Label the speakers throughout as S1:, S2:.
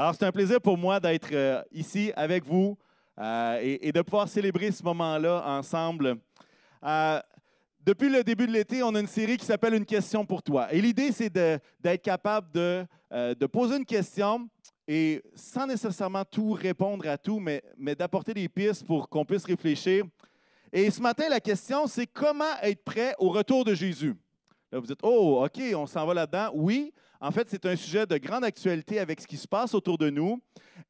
S1: Alors, c'est un plaisir pour moi d'être euh, ici avec vous euh, et, de pouvoir célébrer ce moment-là ensemble. Euh, depuis le début de l'été, on a une série qui s'appelle Une question pour toi. Et l'idée, c'est d'être capable de, de, poser une question et sans nécessairement tout répondre à tout, mais, mais d'apporter des pistes pour qu'on puisse réfléchir. Et ce matin, la question, c'est comment être prêt au retour de Jésus? Là, vous dites, oh, OK, on s'en va là-dedans. Oui, en fait, c'est un sujet de grande actualité avec ce qui se passe autour de nous.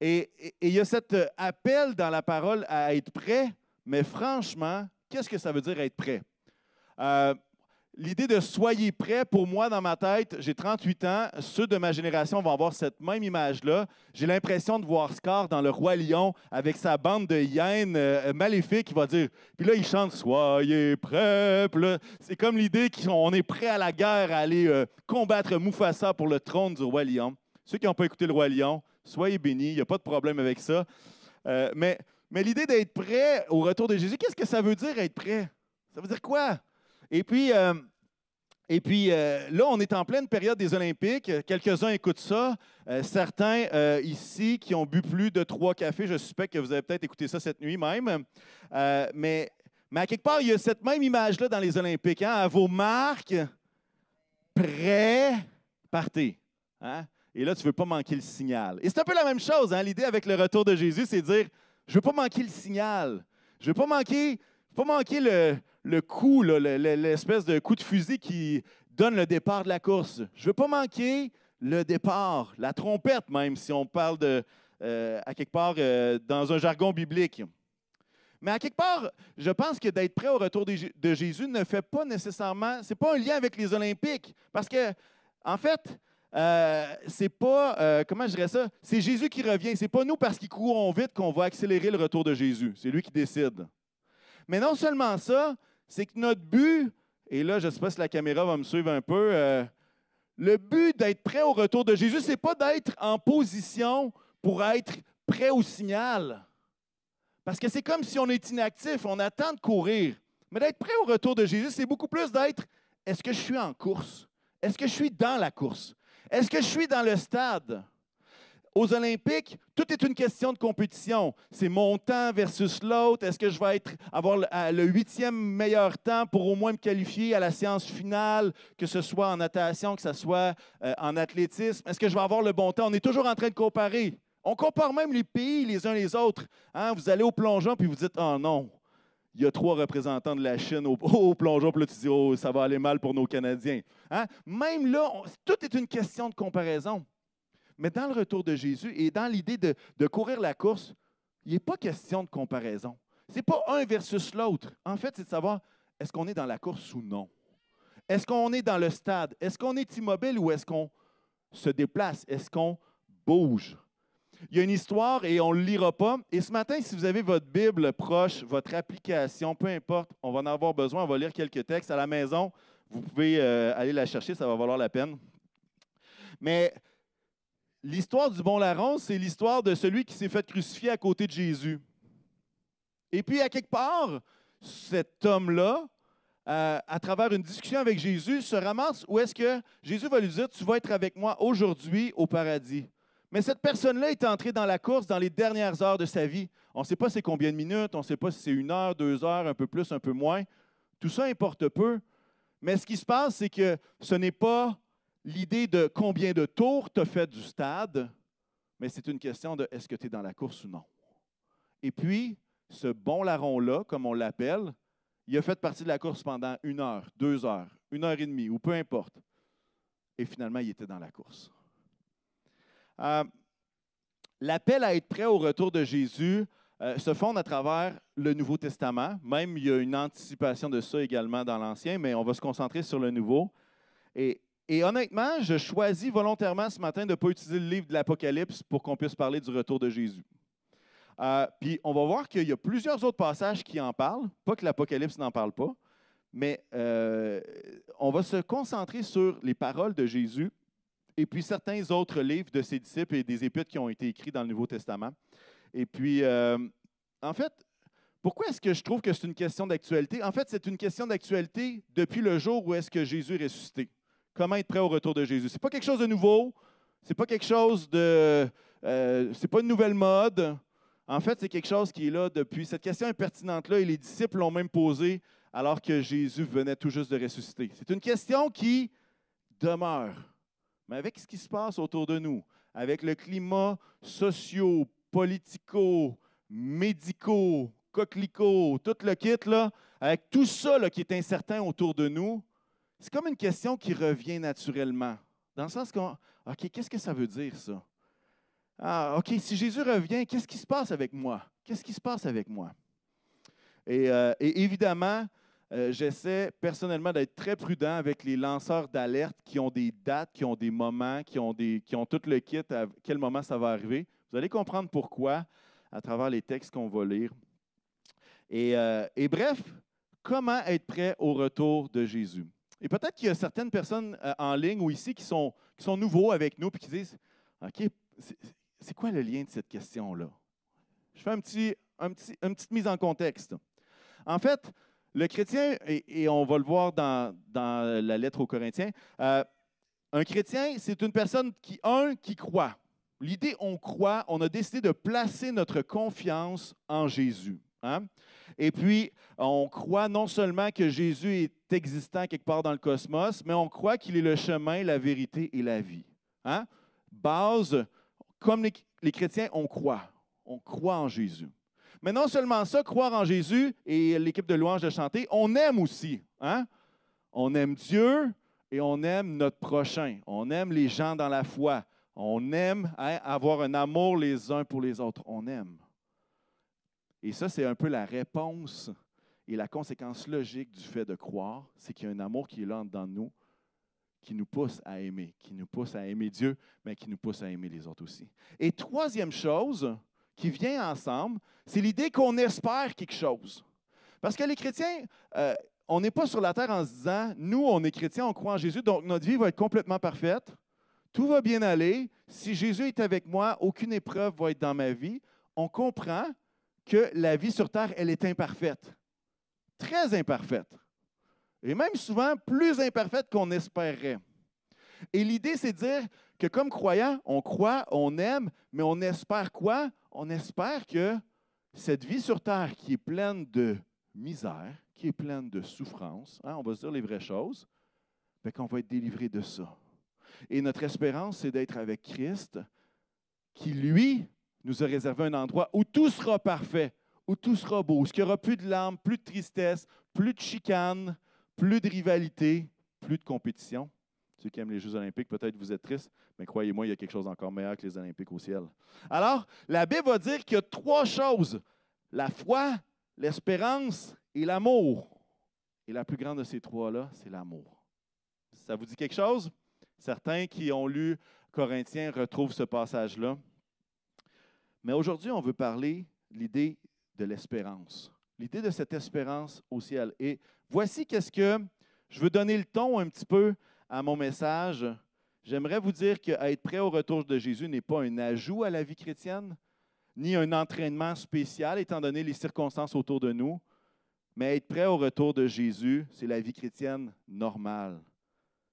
S1: Et, il y a cet appel dans la parole à être prêt, mais franchement, qu'est-ce que ça veut dire être prêt? Euh, L'idée de soyez prêts, pour moi, dans ma tête, j'ai 38 ans, ceux de ma génération vont avoir cette même image-là. J'ai l'impression de voir Scar dans Le Roi Lion avec sa bande de hyènes euh, maléfiques qui va dire. Puis là, il chante Soyez prêts. C'est comme l'idée qu'on est prêt à la guerre, à aller euh, combattre Mufasa pour le trône du Roi Lion. Ceux qui n'ont pas écouté Le Roi Lion, soyez bénis, il n'y a pas de problème avec ça. Euh, mais mais l'idée d'être prêt au retour de Jésus, qu'est-ce que ça veut dire être prêt? Ça veut dire quoi? Et puis, euh, et puis euh, là, on est en pleine période des Olympiques. Quelques-uns écoutent ça. Euh, certains ici qui ont bu plus de trois cafés, je suspecte que vous avez peut-être écouté ça cette nuit même. mais, mais à quelque part, il y a cette même image-là dans les Olympiques. Hein? À vos marques, prêts, partez. Hein? Et là, tu ne veux pas manquer le signal. Et c'est un peu la même chose. Hein? L'idée avec le retour de Jésus, c'est de dire, je ne veux pas manquer le signal. Je ne veux pas manquer, pas manquer le, le coup, l'espèce de coup de fusil qui donne le départ de la course. Je ne veux pas manquer le départ, la trompette même, si on parle de, euh, à quelque part euh, dans un jargon biblique. Mais à quelque part, je pense que d'être prêt au retour de Jésus ne fait pas nécessairement, c'est pas un lien avec les Olympiques, parce que en fait, euh, c'est pas, comment je dirais ça, c'est Jésus qui revient. C'est pas nous parce qu'il courons vite qu'on va accélérer le retour de Jésus. C'est lui qui décide. Mais non seulement ça, c'est que notre but, et là, je ne sais pas si la caméra va me suivre un peu, euh, le but d'être prêt au retour de Jésus, ce n'est pas d'être en position pour être prêt au signal. Parce que c'est comme si on est inactif, on attend de courir. Mais d'être prêt au retour de Jésus, c'est beaucoup plus d'être est-ce que je suis en course? Est-ce que je suis dans la course? Est-ce que je suis dans le stade? Aux Olympiques, tout est une question de compétition. C'est mon temps versus l'autre. Est-ce que je vais être, avoir le huitième meilleur temps pour au moins me qualifier à la séance finale, que ce soit en natation, que ce soit euh, en athlétisme? Est-ce que je vais avoir le bon temps? On est toujours en train de comparer. On compare même les pays les uns les autres. Hein? Vous allez au plongeon puis vous dites Oh non, il y a trois représentants de la Chine au, plongeon, puis là, tu dis, oh, ça va aller mal pour nos Canadiens. Hein? Même là, tout est une question de comparaison. Mais dans le retour de Jésus et dans l'idée de, courir la course, il n'est pas question de comparaison. Ce n'est pas un versus l'autre. En fait, c'est de savoir est-ce qu'on est dans la course ou non? Est-ce qu'on est dans le stade? Est-ce qu'on est immobile ou est-ce qu'on se déplace? Est-ce qu'on bouge? Il y a une histoire et on ne le lira pas. Et ce matin, si vous avez votre Bible proche, votre application, peu importe, on va en avoir besoin, on va lire quelques textes à la maison. Vous pouvez euh, aller la chercher, ça va valoir la peine. Mais l'histoire du bon larron, c'est l'histoire de celui qui s'est fait crucifier à côté de Jésus. Et puis, à quelque part, cet homme-là, euh, à travers une discussion avec Jésus, se ramasse où est-ce que Jésus va lui dire, tu vas être avec moi aujourd'hui au paradis. Mais cette personne-là est entrée dans la course dans les dernières heures de sa vie. On ne sait pas c'est combien de minutes, on ne sait pas si c'est une heure, deux heures, un peu plus, un peu moins. Tout ça importe peu. Mais ce qui se passe, c'est que ce n'est pas l'idée de combien de tours tu as fait du stade, mais c'est une question de est-ce que tu es dans la course ou non. Et puis, ce bon larron-là, comme on l'appelle, il a fait partie de la course pendant une heure, deux heures, une heure et demie, ou peu importe. Et finalement, il était dans la course. Euh, l'appel à être prêt au retour de Jésus euh, se fonde à travers le Nouveau Testament. Même, il y a une anticipation de ça également dans l'Ancien, mais on va se concentrer sur le Nouveau. Et, honnêtement, je choisis volontairement ce matin de ne pas utiliser le livre de l'Apocalypse pour qu'on puisse parler du retour de Jésus. Euh, puis on va voir qu'il y a plusieurs autres passages qui en parlent, pas que l'Apocalypse n'en parle pas, mais on va se concentrer sur les paroles de Jésus et puis certains autres livres de ses disciples et des épîtres qui ont été écrits dans le Nouveau Testament. Et puis, euh, en fait, pourquoi est-ce que je trouve que c'est une question d'actualité? En fait, c'est une question d'actualité depuis le jour où est-ce que Jésus est ressuscité. Comment être prêt au retour de Jésus? Ce n'est pas quelque chose de nouveau, ce n'est pas quelque chose de, euh, c'est pas une nouvelle mode. En fait, c'est quelque chose qui est là depuis. Cette question est pertinente-là et les disciples l'ont même posée alors que Jésus venait tout juste de ressusciter. C'est une question qui demeure. Mais avec ce qui se passe autour de nous, avec le climat socio, politico, médico, coquelicot, tout le kit, là, avec tout ça qui est incertain autour de nous, c'est comme une question qui revient naturellement. Dans le sens qu'on, OK, qu'est-ce que ça veut dire, ça? Ah, OK, si Jésus revient, qu'est-ce qui se passe avec moi? Qu'est-ce qui se passe avec moi? Et, euh, évidemment, euh, j'essaie personnellement d'être très prudent avec les lanceurs d'alerte qui ont des dates, qui ont des moments, qui ont, tout le kit à quel moment ça va arriver. Vous allez comprendre pourquoi à travers les textes qu'on va lire. Et, euh, et, bref, comment être prêt au retour de Jésus? Et peut-être qu'il y a certaines personnes euh, en ligne ou ici qui sont, qui sont nouveaux avec nous et qui disent OK, c'est quoi le lien de cette question-là? Je fais un petit, un petit, une petite mise en contexte. En fait, le chrétien, et, on va le voir dans, dans la lettre aux Corinthiens, euh, un chrétien, c'est une personne qui, un, qui croit. L'idée, on croit, on a décidé de placer notre confiance en Jésus. Hein? Et puis, on croit non seulement que Jésus est existant quelque part dans le cosmos, mais on croit qu'il est le chemin, la vérité et la vie. Hein? Base, comme les, chrétiens, on croit. On croit en Jésus. Mais non seulement ça, croire en Jésus et l'équipe de louange de chanter, on aime aussi. Hein? On aime Dieu et on aime notre prochain. On aime les gens dans la foi. On aime avoir un amour les uns pour les autres. On aime. Et ça, c'est un peu la réponse et la conséquence logique du fait de croire, c'est qu'il y a un amour qui est là dans nous, qui nous pousse à aimer, qui nous pousse à aimer Dieu, mais qui nous pousse à aimer les autres aussi. Et troisième chose qui vient ensemble, c'est l'idée qu'on espère quelque chose. Parce que les chrétiens, euh, on n'est pas sur la terre en se disant, nous, on est chrétiens, on croit en Jésus, donc notre vie va être complètement parfaite, tout va bien aller, si Jésus est avec moi, aucune épreuve va être dans ma vie. On comprend que la vie sur terre, elle est imparfaite, très imparfaite, et même souvent plus imparfaite qu'on espérerait. Et l'idée, c'est de dire que comme croyant, on croit, on aime, mais on espère quoi? On espère que cette vie sur terre qui est pleine de misère, qui est pleine de souffrance, hein, on va se dire les vraies choses, ben, qu'on va être délivré de ça. Et notre espérance, c'est d'être avec Christ, qui, lui, nous a réservé un endroit où tout sera parfait, où tout sera beau, où il n'y aura plus de larmes, plus de tristesse, plus de chicane, plus de rivalité, plus de compétition. Ceux qui aiment les Jeux olympiques, peut-être vous êtes tristes, mais croyez-moi, il y a quelque chose d'encore meilleur que les Olympiques au ciel. Alors, la Bible va dire qu'il y a trois choses, la foi, l'espérance et l'amour. Et la plus grande de ces trois-là, c'est l'amour. Ça vous dit quelque chose? Certains qui ont lu Corinthiens retrouvent ce passage-là. Mais aujourd'hui, on veut parler de l'idée de l'espérance, l'idée de cette espérance au ciel. Et voici qu'est-ce que je veux donner le ton un petit peu à mon message. J'aimerais vous dire qu'être prêt au retour de Jésus n'est pas un ajout à la vie chrétienne, ni un entraînement spécial, étant donné les circonstances autour de nous, mais être prêt au retour de Jésus, c'est la vie chrétienne normale.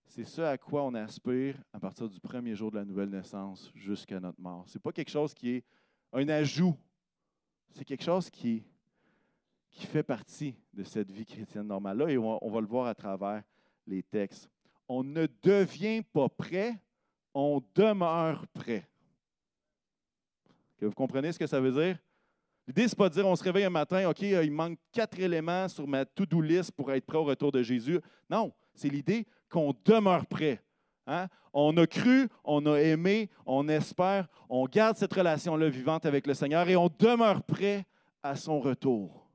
S1: C'est ce à quoi on aspire à partir du premier jour de la nouvelle naissance jusqu'à notre mort. Ce n'est pas quelque chose qui est un ajout. C'est quelque chose qui, fait partie de cette vie chrétienne normale-là et on, va le voir à travers les textes. On ne devient pas prêt, on demeure prêt. Que vous comprenez ce que ça veut dire? L'idée, ce n'est pas de dire on se réveille un matin, OK, il manque quatre éléments sur ma to-do list pour être prêt au retour de Jésus. Non, c'est l'idée qu'on demeure prêt. Hein? On a cru, on a aimé, on espère, on garde cette relation-là vivante avec le Seigneur et on demeure prêt à son retour.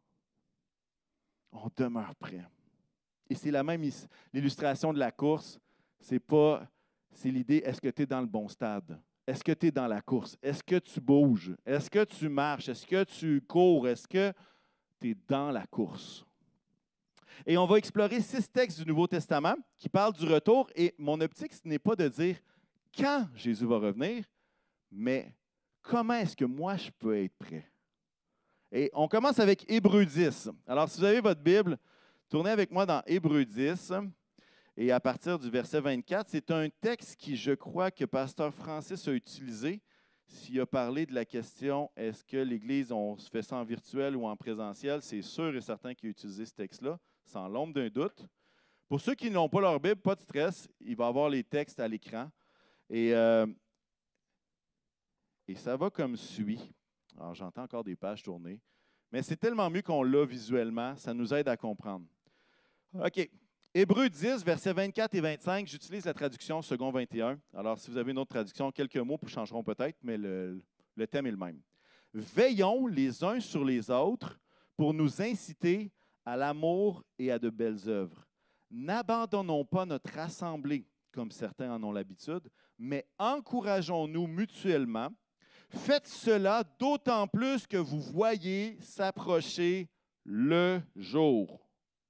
S1: On demeure prêt. Et c'est la même l'illustration de la course. C'est pas, c'est l'idée, est-ce que tu es dans le bon stade? Est-ce que tu es dans la course? Est-ce que tu bouges? Est-ce que tu marches? Est-ce que tu cours? Est-ce que tu es dans la course? Et on va explorer six textes du Nouveau Testament qui parlent du retour. Et mon optique, ce n'est pas de dire quand Jésus va revenir, mais comment est-ce que moi je peux être prêt? Et on commence avec Hébreu 10. Alors, si vous avez votre Bible, tournez avec moi dans Hébreu 10. Et à partir du verset 24, c'est un texte qui, je crois, que Pasteur Francis a utilisé. s'il a parlé de la question est-ce que l'Église, on se fait ça en virtuel ou en présentiel, c'est sûr et certain qu'il a utilisé ce texte-là, sans l'ombre d'un doute. Pour ceux qui n'ont pas leur Bible, pas de stress, il va avoir les textes à l'écran. Et, euh, et ça va comme suit. Alors, j'entends encore des pages tourner. Mais c'est tellement mieux qu'on l'a visuellement, ça nous aide à comprendre. OK. Hébreu 10, versets 24 et 25, j'utilise la traduction second 21. Alors, si vous avez une autre traduction, quelques mots changeront peut-être, mais le, le thème est le même. Veillons les uns sur les autres pour nous inciter à l'amour et à de belles œuvres. N'abandonnons pas notre assemblée, comme certains en ont l'habitude, mais encourageons-nous mutuellement. Faites cela d'autant plus que vous voyez s'approcher le jour.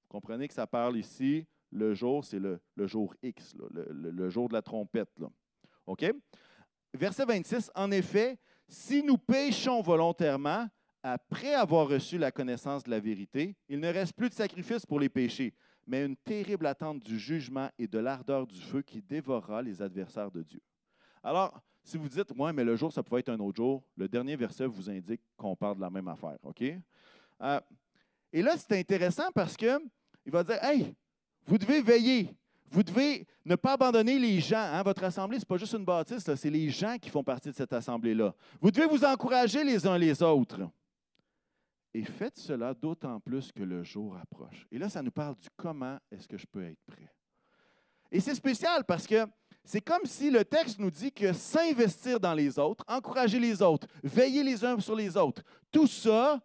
S1: Comprenez que ça parle ici, le jour, c'est le, jour X, le, jour de la trompette. OK? Verset 26, en effet, si nous péchons volontairement, après avoir reçu la connaissance de la vérité, il ne reste plus de sacrifice pour les péchés, mais une terrible attente du jugement et de l'ardeur du feu qui dévorera les adversaires de Dieu. Alors, si vous dites, ouais, mais le jour, ça pouvait être un autre jour, le dernier verset vous indique qu'on parle de la même affaire. OK? Euh, et là, c'est intéressant parce que il va dire Hey, vous devez veiller. Vous devez ne pas abandonner les gens. Hein. Votre assemblée, ce n'est pas juste une bâtisse, c'est les gens qui font partie de cette assemblée-là. Vous devez vous encourager les uns les autres. Et faites cela d'autant plus que le jour approche. Et là, ça nous parle du comment est-ce que je peux être prêt. Et c'est spécial parce que c'est comme si le texte nous dit que s'investir dans les autres, encourager les autres, veiller les uns sur les autres, tout ça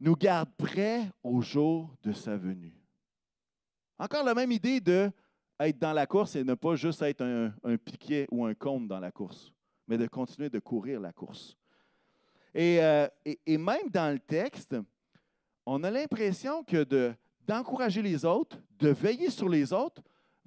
S1: nous garde prêts au jour de sa venue. Encore la même idée de être dans la course et ne pas juste être un, piquet ou un compte dans la course, mais de continuer de courir la course. Euh, et, même dans le texte, on a l'impression que d'encourager les autres, de veiller sur les autres,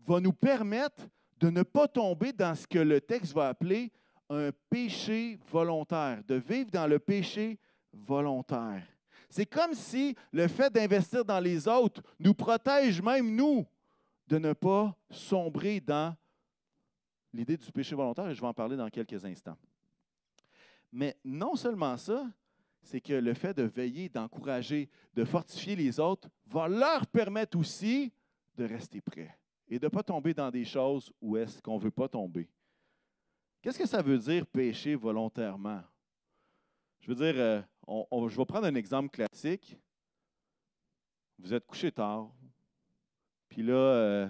S1: va nous permettre de ne pas tomber dans ce que le texte va appeler un péché volontaire, de vivre dans le péché volontaire. C'est comme si le fait d'investir dans les autres nous protège même nous de ne pas sombrer dans l'idée du péché volontaire, et je vais en parler dans quelques instants. Mais non seulement ça, c'est que le fait de veiller, d'encourager, de fortifier les autres va leur permettre aussi de rester prêts et de ne pas tomber dans des choses où est-ce qu'on ne veut pas tomber. Qu'est-ce que ça veut dire pécher volontairement? Je veux dire, euh, je vais prendre un exemple classique. Vous êtes couché tard, puis là, euh,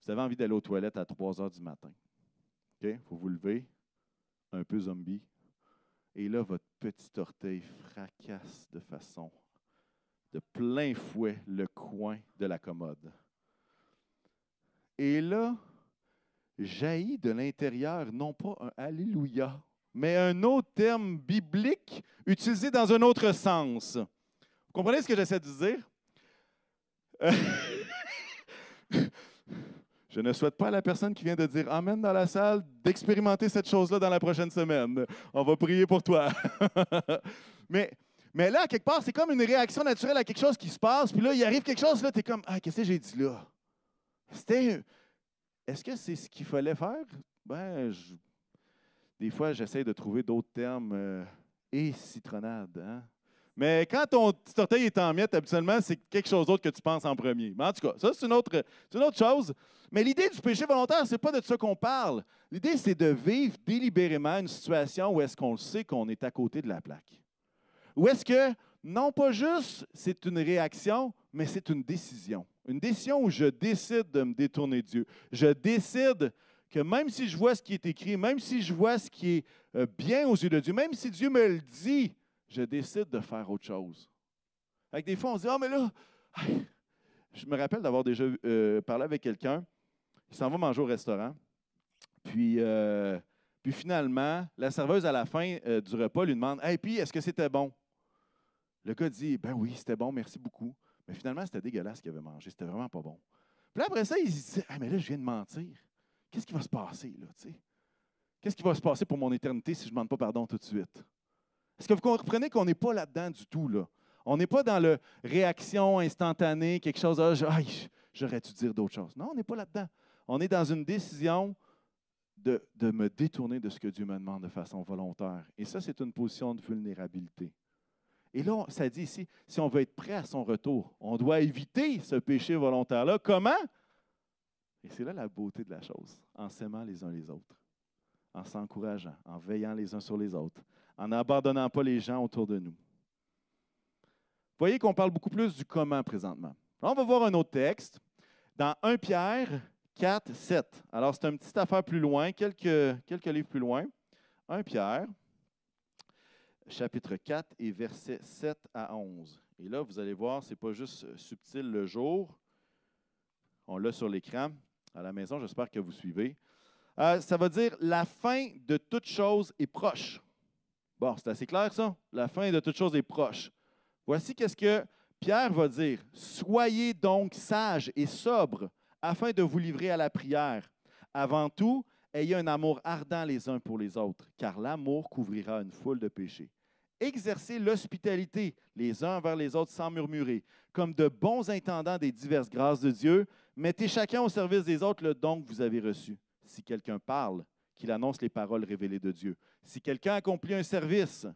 S1: vous avez envie d'aller aux toilettes à 3 heures du matin. Il faut vous lever, un peu zombie. Et là, votre petit orteil fracasse de façon de plein fouet le coin de la commode. Et là, jaillit de l'intérieur, non pas un Alléluia, mais un autre terme biblique utilisé dans un autre sens. Vous comprenez ce que j'essaie de dire? Je ne souhaite pas à la personne qui vient de dire Amen dans la salle d'expérimenter cette chose-là dans la prochaine semaine. On va prier pour toi. mais, mais là, quelque part, c'est comme une réaction naturelle à quelque chose qui se passe. Puis là, il arrive quelque chose, là, tu es comme Ah, qu'est-ce que j'ai dit là? C'était. Est-ce que c'est ce qu'il fallait faire? Ben, des fois, j'essaie de trouver d'autres termes. Euh, et citronnade. Hein? Mais quand ton petit orteil est en miettes, habituellement, c'est quelque chose d'autre que tu penses en premier. Mais en tout cas, ça, c'est une autre, une autre chose. Mais l'idée du péché volontaire, ce n'est pas de ça qu'on parle. L'idée, c'est de vivre délibérément une situation où est-ce qu'on sait qu'on est à côté de la plaque. Où est-ce que, non pas juste c'est une réaction, mais c'est une décision. Une décision où je décide de me détourner de Dieu. Je décide que même si je vois ce qui est écrit, même si je vois ce qui est euh, bien aux yeux de Dieu, même si Dieu me le dit, je décide de faire autre chose. Avec des fois, on se dit, ah, mais là, je me rappelle d'avoir déjà euh, parlé avec quelqu'un, il s'en va manger au restaurant, puis, euh, finalement, la serveuse à la fin du repas lui demande, hey, puis, est-ce que c'était bon? Le gars dit, ben oui, c'était bon, merci beaucoup. Mais finalement, c'était dégueulasse ce qu'il avait mangé, c'était vraiment pas bon. Puis après ça, il dit, ah, mais là, je viens de mentir qu'est-ce qui va se passer là, Qu'est-ce qui va se passer pour mon éternité si je ne demande pas pardon tout de suite? Est-ce que vous comprenez qu'on n'est pas là-dedans du tout, là? On n'est pas dans la réaction instantanée, quelque chose, ah, j'aurais dû dire d'autres choses. Non, on n'est pas là-dedans. On est dans une décision de, de me détourner de ce que Dieu me demande de façon volontaire. Et ça, c'est une position de vulnérabilité. Et là, ça dit ici, si on veut être prêt à son retour, on doit éviter ce péché volontaire-là. Comment? Et c'est là la beauté de la chose, en s'aimant les uns les autres, en s'encourageant, en veillant les uns sur les autres, en n'abandonnant pas les gens autour de nous. Vous voyez qu'on parle beaucoup plus du comment présentement. on va voir un autre texte dans 1 Pierre 4, 7. Alors, c'est une petite affaire plus loin, quelques, quelques livres plus loin. 1 Pierre, chapitre 4 et versets 7 à 11. Et là, vous allez voir, ce n'est pas juste subtil le jour. On l'a sur l'écran à la maison, j'espère que vous suivez. Euh, ça va dire la fin de toute chose est proche. Bon, c'est assez clair ça? La fin de toute chose est proche. Voici qu'est-ce que Pierre va dire. Soyez donc sages et sobres afin de vous livrer à la prière. Avant tout, ayez un amour ardent les uns pour les autres, car l'amour couvrira une foule de péchés. Exercez l'hospitalité les uns envers les autres sans murmurer, comme de bons intendants des diverses grâces de Dieu. Mettez chacun au service des autres le don que vous avez reçu. Si quelqu'un parle, qu'il annonce les paroles révélées de Dieu. Si quelqu'un accomplit un service,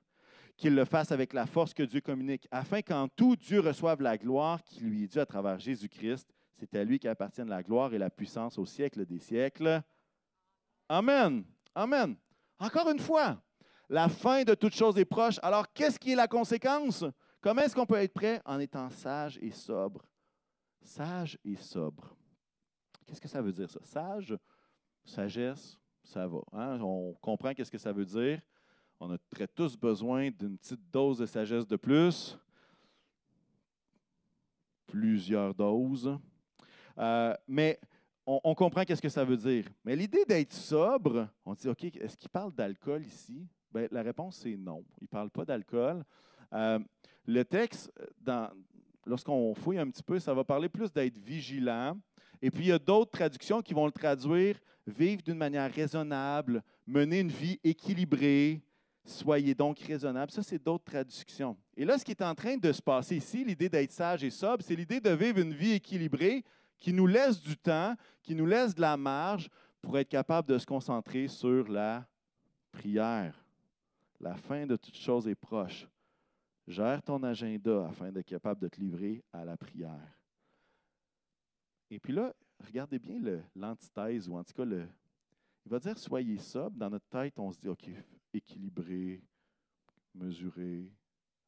S1: qu'il le fasse avec la force que Dieu communique, afin qu'en tout Dieu reçoive la gloire qui lui est due à travers Jésus-Christ. C'est à lui qu'appartiennent la gloire et la puissance au siècle des siècles. Amen. Amen. Encore une fois, la fin de toute chose est proche. Alors, qu'est-ce qui est la conséquence? Comment est-ce qu'on peut être prêt? En étant sage et sobre. Sage et sobre. Qu'est-ce que ça veut dire, ça? Sage, sagesse, ça va. Hein? On comprend qu'est-ce que ça veut dire. On a très tous besoin d'une petite dose de sagesse de plus. Plusieurs doses. Euh, mais on, comprend qu'est-ce que ça veut dire. Mais l'idée d'être sobre, on dit, OK, est-ce qu'il parle d'alcool ici? Bien, la réponse, c'est non. Il ne parle pas d'alcool. Euh, le texte, lorsqu'on fouille un petit peu, ça va parler plus d'être vigilant. Et puis, il y a d'autres traductions qui vont le traduire vivre d'une manière raisonnable, mener une vie équilibrée, Soyez donc raisonnables. Ça, c'est d'autres traductions. Et là, ce qui est en train de se passer ici, l'idée d'être sage et sobre, c'est l'idée de vivre une vie équilibrée qui nous laisse du temps, qui nous laisse de la marge pour être capable de se concentrer sur la prière. La fin de toute chose est proche. Gère ton agenda afin d'être capable de te livrer à la prière. Et puis là, regardez bien l'antithèse, ou en tout cas, le, il va dire soyez sobre. Dans notre tête, on se dit OK, équilibré, mesuré.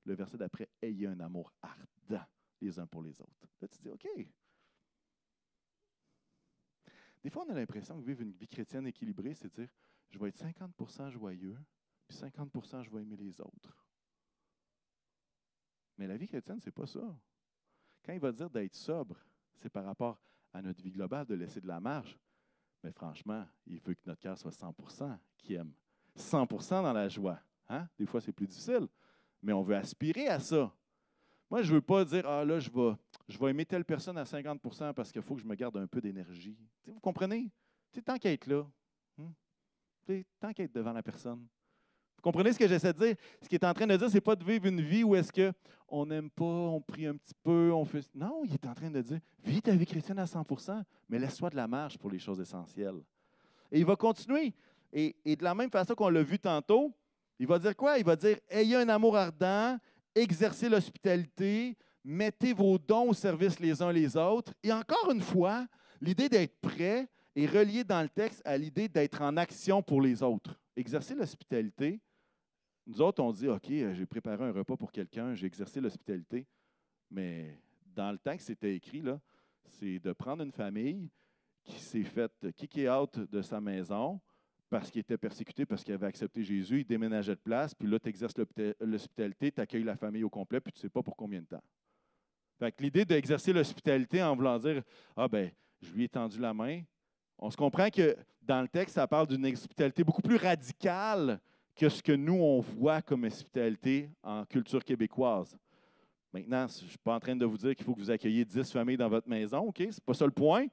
S1: Le verset d'après, ayez un amour ardent les uns pour les autres. Là, tu dis OK. Des fois, on a l'impression que vivre une vie chrétienne équilibrée, c'est dire je vais être 50% joyeux, puis 50% je vais aimer les autres. Mais la vie chrétienne, ce n'est pas ça. Quand il va dire d'être sobre, c'est par rapport à notre vie globale, de laisser de la marge. Mais franchement, il veut que notre cœur soit 100% qui aime. 100% dans la joie. Hein? Des fois, c'est plus difficile, mais on veut aspirer à ça. Moi, je ne veux pas dire, ah là, je vais, aimer telle personne à 50% parce qu'il faut que je me garde un peu d'énergie. Vous comprenez? tant qu'à être là, hein? tant qu'à être devant la personne, comprenez ce que j'essaie de dire? Ce qu'il est en train de dire, ce n'est pas de vivre une vie où est-ce qu'on n'aime pas, on prie un petit peu, on fait. Non, il est en train de dire, vis ta vie chrétienne à 100% mais laisse-toi de la marge pour les choses essentielles. Et il va continuer. Et, et de la même façon qu'on l'a vu tantôt, il va dire quoi? Il va dire, ayez un amour ardent, exercez l'hospitalité, mettez vos dons au service les uns les autres. Et encore une fois, l'idée d'être prêt est reliée dans le texte à l'idée d'être en action pour les autres. Exercer l'hospitalité, nous autres, on dit, OK, euh, j'ai préparé un repas pour quelqu'un, j'ai exercé l'hospitalité. Mais dans le temps que c'était écrit, c'est de prendre une famille qui s'est faite kicker out de sa maison parce qu'il était persécuté, parce qu'il avait accepté Jésus, il déménageait de place, puis là, tu exerces l'hospitalité, tu accueilles la famille au complet, puis tu ne sais pas pour combien de temps. Fait que l'idée d'exercer l'hospitalité en voulant dire Ah ben, je lui ai tendu la main, on se comprend que dans le texte, ça parle d'une hospitalité beaucoup plus radicale que ce que nous, on voit comme hospitalité en culture québécoise. Maintenant, je ne suis pas en train de vous dire qu'il faut que vous accueilliez 10 familles dans votre maison, OK? Ce n'est pas ça le point.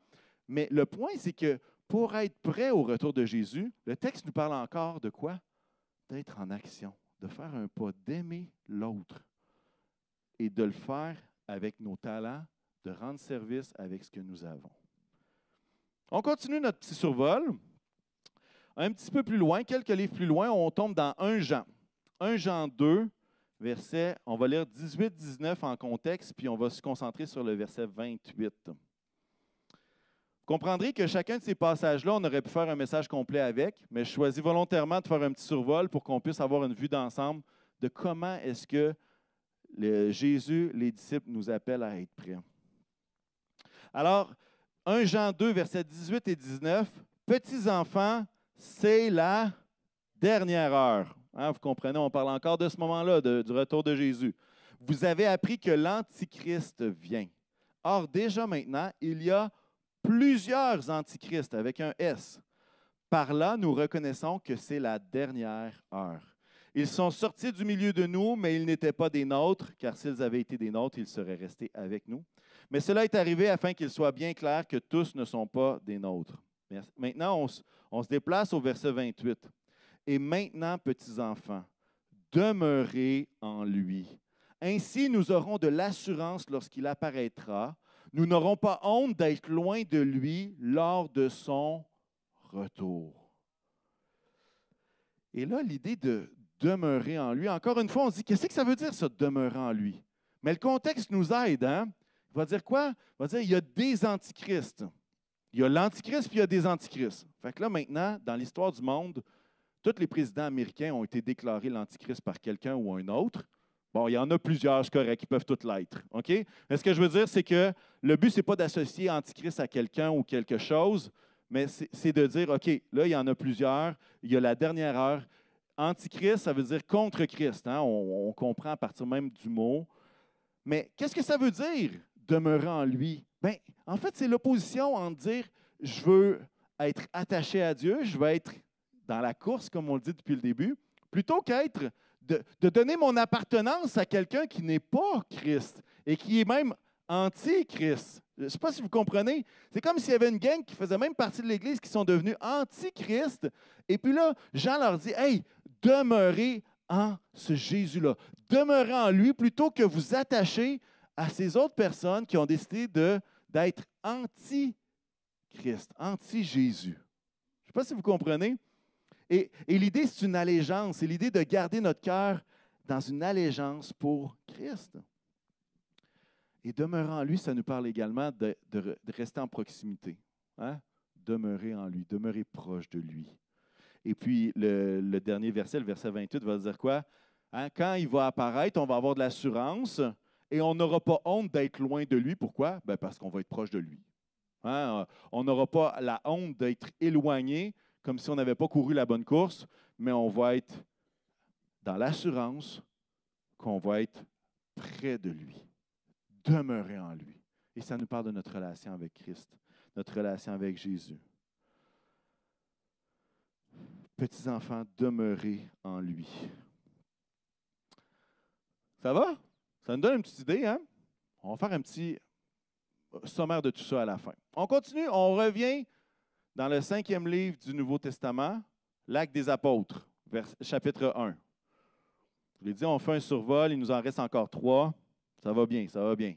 S1: Mais le point, c'est que pour être prêt au retour de Jésus, le texte nous parle encore de quoi? D'être en action, de faire un pas, d'aimer l'autre et de le faire avec nos talents, de rendre service avec ce que nous avons. On continue notre petit survol. Un petit peu plus loin, quelques livres plus loin, on tombe dans 1 Jean. 1 Jean 2, verset, on va lire 18-19 en contexte, puis on va se concentrer sur le verset 28. Vous comprendrez que chacun de ces passages-là, on aurait pu faire un message complet avec, mais je choisis volontairement de faire un petit survol pour qu'on puisse avoir une vue d'ensemble de comment est-ce que Jésus, les disciples, nous appellent à être prêts. Alors, 1 Jean 2, versets 18 et 19, Petits enfants, c'est la dernière heure. Hein, vous comprenez, on parle encore de ce moment-là, du retour de Jésus. Vous avez appris que l'Antichrist vient. Or, déjà maintenant, il y a plusieurs antichrists avec un S. Par là, nous reconnaissons que c'est la dernière heure. Ils sont sortis du milieu de nous, mais ils n'étaient pas des nôtres, car s'ils avaient été des nôtres, ils seraient restés avec nous. Mais cela est arrivé afin qu'il soit bien clair que tous ne sont pas des nôtres. Maintenant, on, se déplace au verset 28. Et maintenant, petits enfants, demeurez en lui. Ainsi, nous aurons de l'assurance lorsqu'il apparaîtra. Nous n'aurons pas honte d'être loin de lui lors de son retour. Et là, l'idée de demeurer en lui, encore une fois, on se dit, qu'est-ce que ça veut dire, ça, demeurer en lui? Mais le contexte nous aide. Hein? Il va dire quoi? Il va dire, il y a des antichrists. Il y a l'antichrist, puis il y a des antichrists. Fait que là, maintenant, dans l'histoire du monde, tous les présidents américains ont été déclarés l'antichrist par quelqu'un ou un autre. Bon, il y en a plusieurs, c'est correct, qui peuvent tous l'être. OK? Mais ce que je veux dire, c'est que le but, ce n'est pas d'associer antichrist à quelqu'un ou quelque chose, mais c'est de dire, OK, là, il y en a plusieurs, il y a la dernière heure. Antichrist, ça veut dire contre Christ. Hein? On, comprend à partir même du mot. Mais qu'est-ce que ça veut dire, demeurer en lui? Bien, en fait, c'est l'opposition entre dire je veux être attaché à Dieu, je veux être dans la course, comme on le dit depuis le début, plutôt qu'être de, donner mon appartenance à quelqu'un qui n'est pas Christ et qui est même anti-Christ. Je ne sais pas si vous comprenez. C'est comme s'il y avait une gang qui faisait même partie de l'Église qui sont devenus anti-Christ. Et puis là, Jean leur dit Hey, demeurez en ce Jésus-là. Demeurez en lui plutôt que vous attacher à ces autres personnes qui ont décidé d'être anti-Christ, anti-Jésus. Je ne sais pas si vous comprenez. Et, l'idée, c'est une allégeance. C'est l'idée de garder notre cœur dans une allégeance pour Christ. Et demeurer en lui, ça nous parle également de, rester en proximité. Hein? Demeurer en lui, demeurer proche de lui. Et puis, le, dernier verset, le verset 28, va dire quoi? Hein? Quand il va apparaître, on va avoir de l'assurance et on n'aura pas honte d'être loin de lui. Pourquoi? Ben parce qu'on va être proche de lui. Hein? On n'aura pas la honte d'être éloigné comme si on n'avait pas couru la bonne course, mais on va être dans l'assurance qu'on va être près de lui, demeurer en lui. Et ça nous parle de notre relation avec Christ, notre relation avec Jésus. Petits enfants, demeurez en lui. Ça va? Ça nous donne une petite idée, hein? On va faire un petit sommaire de tout ça à la fin. On continue, on revient dans le cinquième livre du Nouveau Testament, l'Acte des Apôtres, chapitre 1. Je vous l'ai dit, on fait un survol, il nous en reste encore trois. Ça va bien, ça va bien.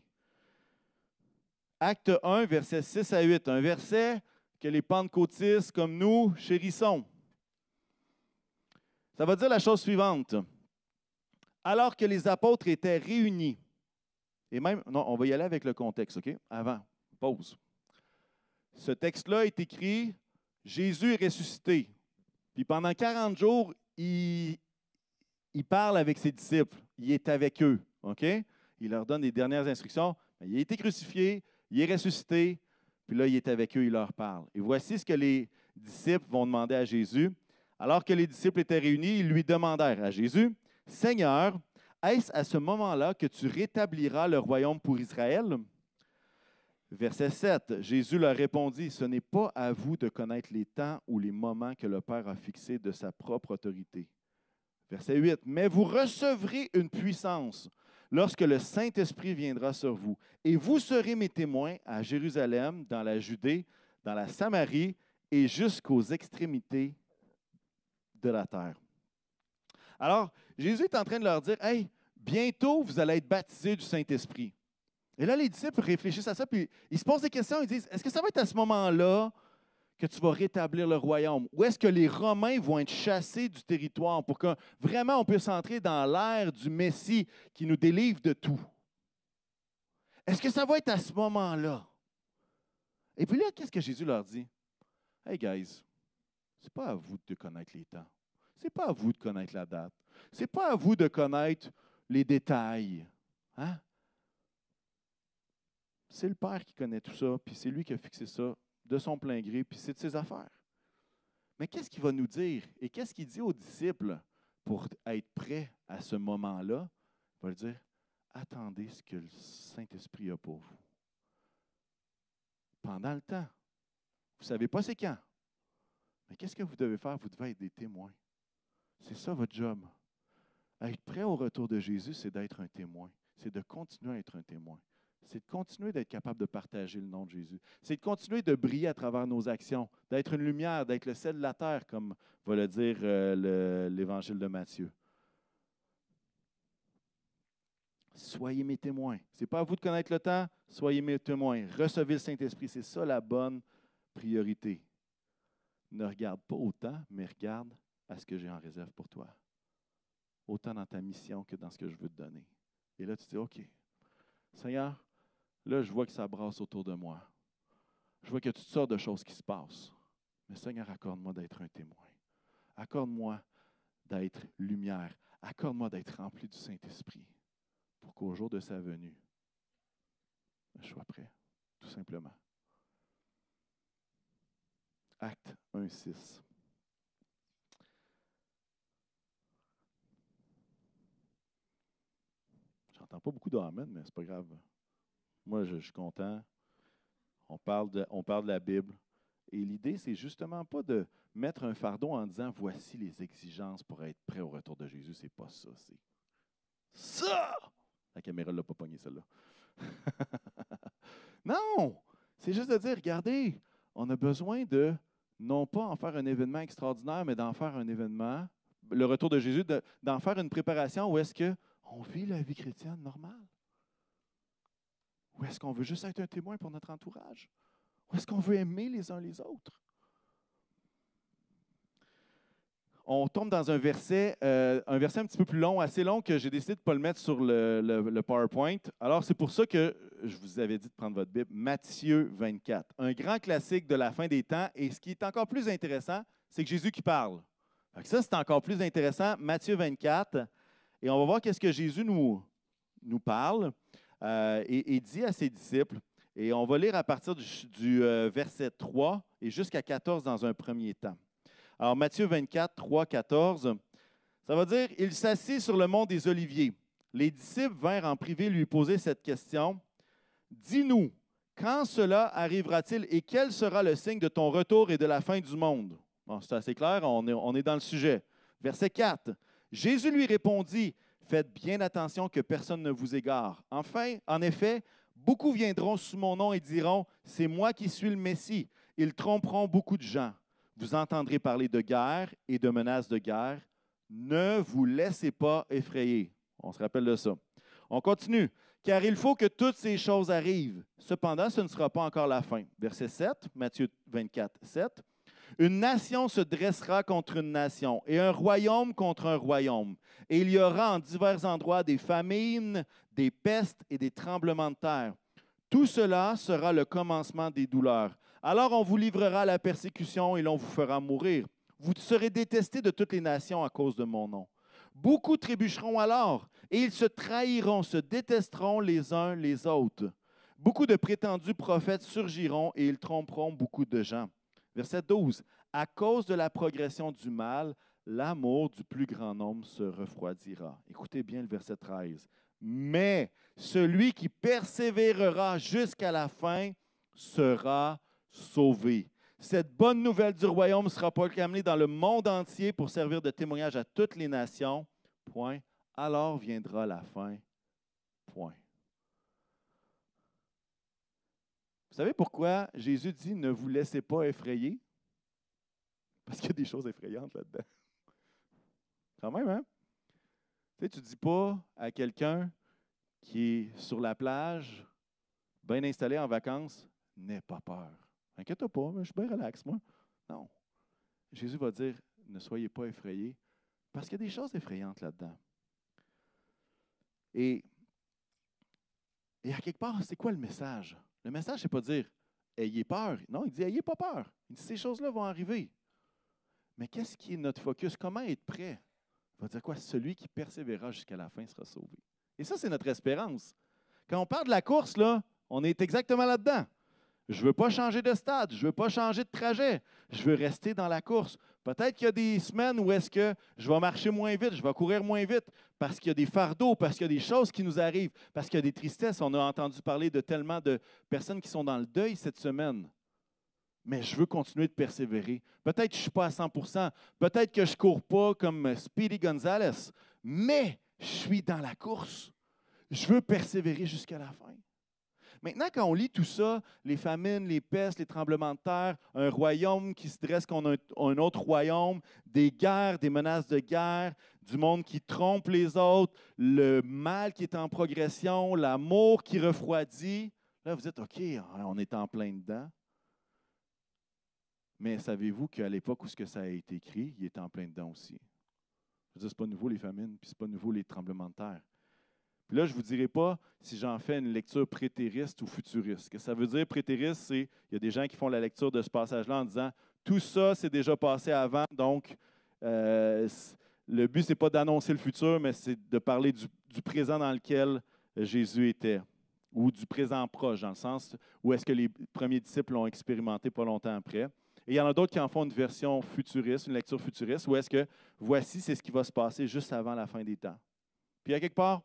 S1: Acte 1, versets 6 à 8, un verset que les pentecôtistes comme nous chérissons. Ça va dire la chose suivante alors que les apôtres étaient réunis. Et même, non, on va y aller avec le contexte, OK? Avant, pause. Ce texte-là est écrit, Jésus est ressuscité. Puis pendant 40 jours, il, parle avec ses disciples. Il est avec eux, OK? Il leur donne les dernières instructions. Il a été crucifié, il est ressuscité, puis là, il est avec eux, il leur parle. Et voici ce que les disciples vont demander à Jésus. Alors que les disciples étaient réunis, ils lui demandèrent à Jésus, Seigneur, est-ce à ce moment-là que tu rétabliras le royaume pour Israël? Verset 7, Jésus leur répondit, Ce n'est pas à vous de connaître les temps ou les moments que le Père a fixés de sa propre autorité. Verset 8, Mais vous recevrez une puissance lorsque le Saint-Esprit viendra sur vous, et vous serez mes témoins à Jérusalem, dans la Judée, dans la Samarie et jusqu'aux extrémités de la terre. Alors, Jésus est en train de leur dire Hey, bientôt vous allez être baptisés du Saint-Esprit. Et là, les disciples réfléchissent à ça, puis ils se posent des questions. Ils disent Est-ce que ça va être à ce moment-là que tu vas rétablir le royaume? Où est-ce que les Romains vont être chassés du territoire pour que vraiment on puisse entrer dans l'ère du Messie qui nous délivre de tout? Est-ce que ça va être à ce moment-là? Et puis là, qu'est-ce que Jésus leur dit? Hey guys, c'est pas à vous de connaître les temps. C'est pas à vous de connaître la date. C'est pas à vous de connaître les détails. Hein? C'est le Père qui connaît tout ça, puis c'est lui qui a fixé ça de son plein gré, puis c'est de ses affaires. Mais qu'est-ce qu'il va nous dire? Et qu'est-ce qu'il dit aux disciples pour être prêts à ce moment-là? Il va leur dire attendez ce que le Saint-Esprit a pour vous. Pendant le temps. Vous ne savez pas c'est quand. Mais qu'est-ce que vous devez faire? Vous devez être des témoins. C'est ça votre job. Être prêt au retour de Jésus, c'est d'être un témoin. C'est de continuer à être un témoin. C'est de continuer d'être capable de partager le nom de Jésus. C'est de continuer de briller à travers nos actions, d'être une lumière, d'être le sel de la terre, comme va le dire euh, l'Évangile de Matthieu. Soyez mes témoins. Ce n'est pas à vous de connaître le temps, soyez mes témoins. Recevez le Saint-Esprit. C'est ça la bonne priorité. Ne regarde pas au temps, mais regarde à ce que j'ai en réserve pour toi. Autant dans ta mission que dans ce que je veux te donner. Et là, tu dis, OK, Seigneur, là, je vois que ça brasse autour de moi. Je vois qu'il y a toutes sortes de choses qui se passent. Mais Seigneur, accorde-moi d'être un témoin. Accorde-moi d'être lumière. Accorde-moi d'être rempli du Saint-Esprit pour qu'au jour de sa venue, je sois prêt, tout simplement. Acte 1, 6. Pas beaucoup d'amen, mais c'est pas grave. Moi, je, suis content. On parle, de, on parle de la Bible. Et l'idée, c'est justement pas de mettre un fardeau en disant voici les exigences pour être prêt au retour de Jésus. C'est pas ça. C'est ça! La caméra ne l'a pas pogné, celle-là. non! C'est juste de dire, regardez, on a besoin de non pas en faire un événement extraordinaire, mais d'en faire un événement, le retour de Jésus, d'en faire une préparation où est-ce qu'on vit la vie chrétienne normale? Ou est-ce qu'on veut juste être un témoin pour notre entourage? Ou est-ce qu'on veut aimer les uns les autres? on tombe dans un verset, euh, un verset un petit peu plus long, assez long, que j'ai décidé de ne pas le mettre sur le, PowerPoint. Alors, c'est pour ça que je vous avais dit de prendre votre Bible, Matthieu 24, un grand classique de la fin des temps. Et ce qui est encore plus intéressant, c'est que Jésus qui parle. ça, c'est encore plus intéressant, Matthieu 24. Et on va voir qu'est-ce que Jésus nous, nous parle euh, et, dit à ses disciples. Et on va lire à partir du, euh, verset 3 et jusqu'à 14 dans un premier temps. Alors, Matthieu 24, 3, 14, ça va dire Il s'assit sur le mont des Oliviers. Les disciples vinrent en privé lui poser cette question Dis-nous, quand cela arrivera-t-il et quel sera le signe de ton retour et de la fin du monde c'est assez clair, on est, on est dans le sujet. Verset 4 Jésus lui répondit Faites bien attention que personne ne vous égare. Enfin, en effet, beaucoup viendront sous mon nom et diront C'est moi qui suis le Messie. Ils tromperont beaucoup de gens. Vous entendrez parler de guerre et de menaces de guerre. Ne vous laissez pas effrayer. On se rappelle de ça. On continue. Car il faut que toutes ces choses arrivent. Cependant, ce ne sera pas encore la fin. Verset 7, Matthieu 24, 7. Une nation se dressera contre une nation et un royaume contre un royaume. Et il y aura en divers endroits des famines, des pestes et des tremblements de terre. Tout cela sera le commencement des douleurs. Alors on vous livrera à la persécution et l'on vous fera mourir. Vous serez détestés de toutes les nations à cause de mon nom. Beaucoup trébucheront alors, et ils se trahiront, se détesteront les uns les autres. Beaucoup de prétendus prophètes surgiront et ils tromperont beaucoup de gens. Verset 12. À cause de la progression du mal, l'amour du plus grand nombre se refroidira. Écoutez bien le verset 13. Mais celui qui persévérera jusqu'à la fin sera sauvé. Cette bonne nouvelle du royaume sera proclamée dans le monde entier pour servir de témoignage à toutes les nations. Point. Alors viendra la fin. Point. Vous savez pourquoi Jésus dit ne vous laissez pas effrayer? Parce qu'il y a des choses effrayantes là-dedans. Quand même, hein? Tu sais, ne dis pas à quelqu'un qui est sur la plage, bien installé en vacances, n'aie pas peur. Inquiète pas, je suis bien relax, moi. Non. Jésus va dire Ne soyez pas effrayés, parce qu'il y a des choses effrayantes là-dedans. Et, et à quelque part, c'est quoi le message? Le message, c'est pas dire Ayez peur. Non, il dit Ayez pas peur. Il dit Ces choses-là vont arriver. Mais qu'est-ce qui est notre focus? Comment être prêt? Il va dire quoi? Celui qui persévérera jusqu'à la fin sera sauvé. Et ça, c'est notre espérance. Quand on parle de la course, là, on est exactement là-dedans. Je ne veux pas changer de stade, je ne veux pas changer de trajet, je veux rester dans la course. Peut-être qu'il y a des semaines où est-ce que je vais marcher moins vite, je vais courir moins vite, parce qu'il y a des fardeaux, parce qu'il y a des choses qui nous arrivent, parce qu'il y a des tristesses. On a entendu parler de tellement de personnes qui sont dans le deuil cette semaine. Mais je veux continuer de persévérer. Peut-être que je ne suis pas à 100% peut-être que je ne cours pas comme Speedy Gonzalez, mais je suis dans la course. Je veux persévérer jusqu'à la fin. Maintenant, quand on lit tout ça, les famines, les pestes, les tremblements de terre, un royaume qui se dresse contre un, autre royaume, des guerres, des menaces de guerre, du monde qui trompe les autres, le mal qui est en progression, l'amour qui refroidit, là, vous dites, OK, on est en plein dedans. Mais savez-vous qu'à l'époque où ce que ça a été écrit, il est en plein dedans aussi. Je veux dire, ce pas nouveau les famines, puis ce pas nouveau les tremblements de terre là, je ne vous dirai pas si j'en fais une lecture prétériste ou futuriste. Ce que ça veut dire prétériste, c'est qu'il y a des gens qui font la lecture de ce passage-là en disant tout ça, c'est déjà passé avant, donc euh, le but, ce n'est pas d'annoncer le futur, mais c'est de parler du, présent dans lequel Jésus était, ou du présent proche, dans le sens où est-ce que les premiers disciples l'ont expérimenté pas longtemps après. Et il y en a d'autres qui en font une version futuriste, une lecture futuriste, où est-ce que voici, c'est ce qui va se passer juste avant la fin des temps. Puis à quelque part,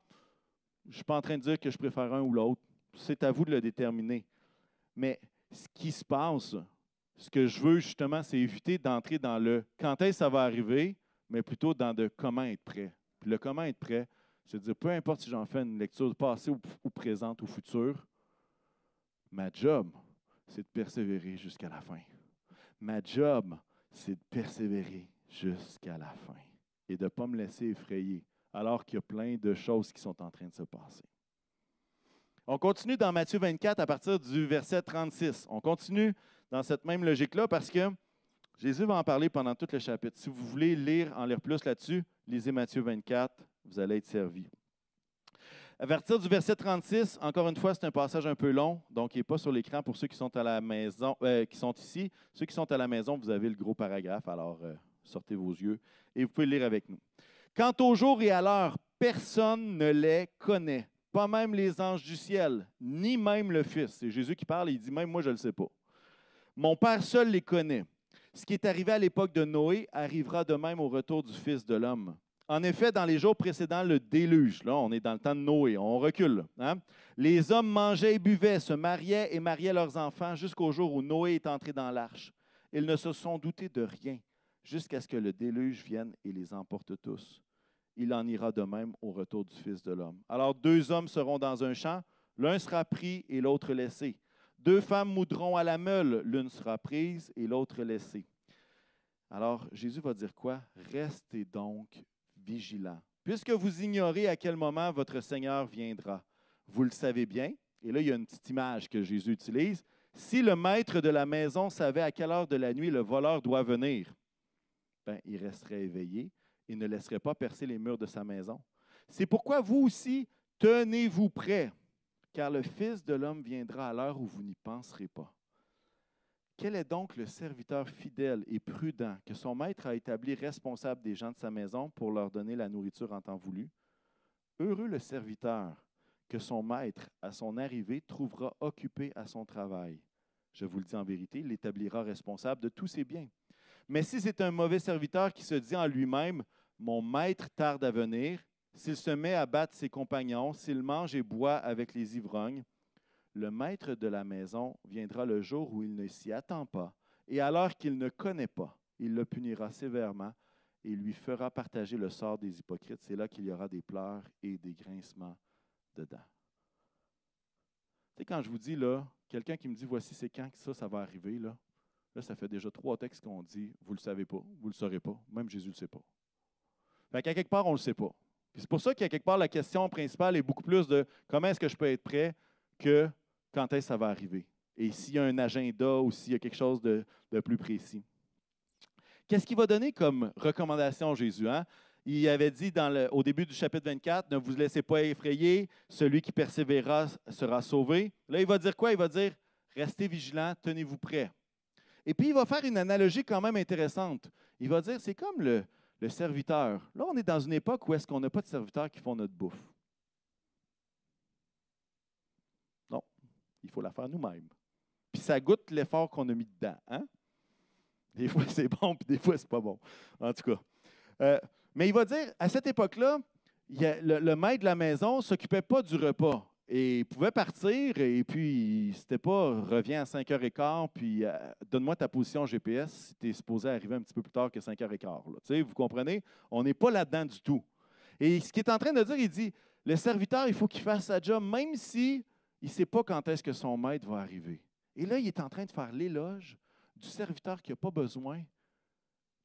S1: je ne suis pas en train de dire que je préfère un ou l'autre. C'est à vous de le déterminer. Mais ce qui se passe, ce que je veux justement, c'est éviter d'entrer dans le quand est-ce que ça va arriver, mais plutôt dans le comment être prêt. Puis le comment être prêt, c'est dire peu importe si j'en fais une lecture passée ou, ou présente ou future, ma job, c'est de persévérer jusqu'à la fin. Ma job, c'est de persévérer jusqu'à la fin et de ne pas me laisser effrayer alors qu'il y a plein de choses qui sont en train de se passer. On continue dans Matthieu 24 à partir du verset 36. On continue dans cette même logique-là parce que Jésus va en parler pendant tout le chapitre. Si vous voulez lire, en lire plus là-dessus, lisez Matthieu 24, vous allez être servi. À partir du verset 36, encore une fois, c'est un passage un peu long, donc il n'est pas sur l'écran pour ceux qui sont à la maison, euh, qui sont ici. Ceux qui sont à la maison, vous avez le gros paragraphe, alors euh, sortez vos yeux et vous pouvez lire avec nous. Quant au jour et à l'heure, personne ne les connaît, pas même les anges du ciel, ni même le Fils. C'est Jésus qui parle, il dit même moi je ne le sais pas. Mon Père seul les connaît. Ce qui est arrivé à l'époque de Noé arrivera de même au retour du Fils de l'homme. En effet, dans les jours précédents, le déluge, là, on est dans le temps de Noé, on recule. Hein? Les hommes mangeaient et buvaient, se mariaient et mariaient leurs enfants jusqu'au jour où Noé est entré dans l'arche. Ils ne se sont doutés de rien jusqu'à ce que le déluge vienne et les emporte tous il en ira de même au retour du Fils de l'homme. Alors deux hommes seront dans un champ, l'un sera pris et l'autre laissé. Deux femmes moudront à la meule, l'une sera prise et l'autre laissée. Alors Jésus va dire quoi? Restez donc vigilants, puisque vous ignorez à quel moment votre Seigneur viendra. Vous le savez bien, et là il y a une petite image que Jésus utilise. Si le maître de la maison savait à quelle heure de la nuit le voleur doit venir, ben, il resterait éveillé et ne laisserait pas percer les murs de sa maison. C'est pourquoi vous aussi, tenez-vous prêts, car le Fils de l'homme viendra à l'heure où vous n'y penserez pas. Quel est donc le serviteur fidèle et prudent que son maître a établi responsable des gens de sa maison pour leur donner la nourriture en temps voulu? Heureux le serviteur que son maître, à son arrivée, trouvera occupé à son travail. Je vous le dis en vérité, il l'établira responsable de tous ses biens. Mais si c'est un mauvais serviteur qui se dit en lui-même, mon maître tarde à venir, s'il se met à battre ses compagnons, s'il mange et boit avec les ivrognes, le maître de la maison viendra le jour où il ne s'y attend pas, et alors qu'il ne connaît pas, il le punira sévèrement et lui fera partager le sort des hypocrites. C'est là qu'il y aura des pleurs et des grincements dedans. Tu quand je vous dis là, quelqu'un qui me dit voici c'est quand que ça, ça va arriver, là, Là, ça fait déjà trois textes qu'on dit, vous ne le savez pas, vous ne le saurez pas, même Jésus ne le sait pas. Fait qu'à quelque part, on ne le sait pas. c'est pour ça qu'à quelque part, la question principale est beaucoup plus de comment est-ce que je peux être prêt que quand est-ce que ça va arriver? et s'il y a un agenda ou s'il y a quelque chose de, plus précis. Qu'est-ce qu'il va donner comme recommandation, Jésus? Hein? Il avait dit au début du chapitre 24, ne vous laissez pas effrayer, celui qui persévérera sera sauvé. Là, il va dire quoi? Il va dire, restez vigilants, tenez-vous prêts. Et puis, il va faire une analogie quand même intéressante. Il va dire, c'est comme le, le serviteur. Là, on est dans une époque où est-ce qu'on n'a pas de serviteurs qui font notre bouffe. Non, il faut la faire nous-mêmes. Puis ça goûte l'effort qu'on a mis dedans. Hein? Des fois, c'est bon, puis des fois, c'est pas bon. En tout cas. Euh, mais il va dire, à cette époque-là, le, le, maître de la maison ne s'occupait pas du repas. Et il pouvait partir, et puis c'était pas reviens à 5h15, puis euh, donne-moi ta position GPS si tu es supposé arriver un petit peu plus tard que 5h15. Vous comprenez? On n'est pas là-dedans du tout. Et ce qu'il est en train de dire, il dit le serviteur, il faut qu'il fasse sa job, même si il ne sait pas quand est-ce que son maître va arriver. Et là, il est en train de faire l'éloge du serviteur qui n'a pas besoin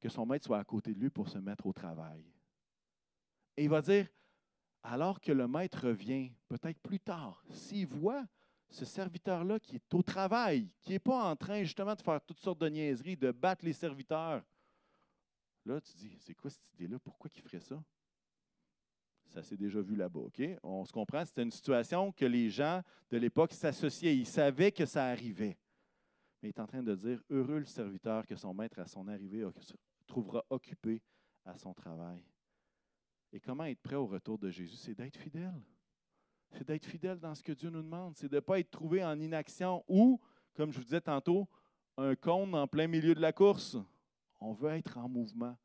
S1: que son maître soit à côté de lui pour se mettre au travail. Et il va dire alors que le maître revient, peut-être plus tard, s'il voit ce serviteur-là qui est au travail, qui n'est pas en train justement de faire toutes sortes de niaiseries, de battre les serviteurs, là, tu dis, c'est quoi cette idée-là? Pourquoi il ferait ça? Ça s'est déjà vu là-bas, OK? On se comprend, c'était une situation que les gens de l'époque s'associaient. Ils savaient que ça arrivait. Mais il est en train de dire, heureux le serviteur que son maître, à son arrivée, trouvera occupé à son travail. Et comment être prêt au retour de Jésus? C'est d'être fidèle. C'est d'être fidèle dans ce que Dieu nous demande. C'est de ne pas être trouvé en inaction ou, comme je vous disais tantôt, un cône en plein milieu de la course. On veut être en mouvement.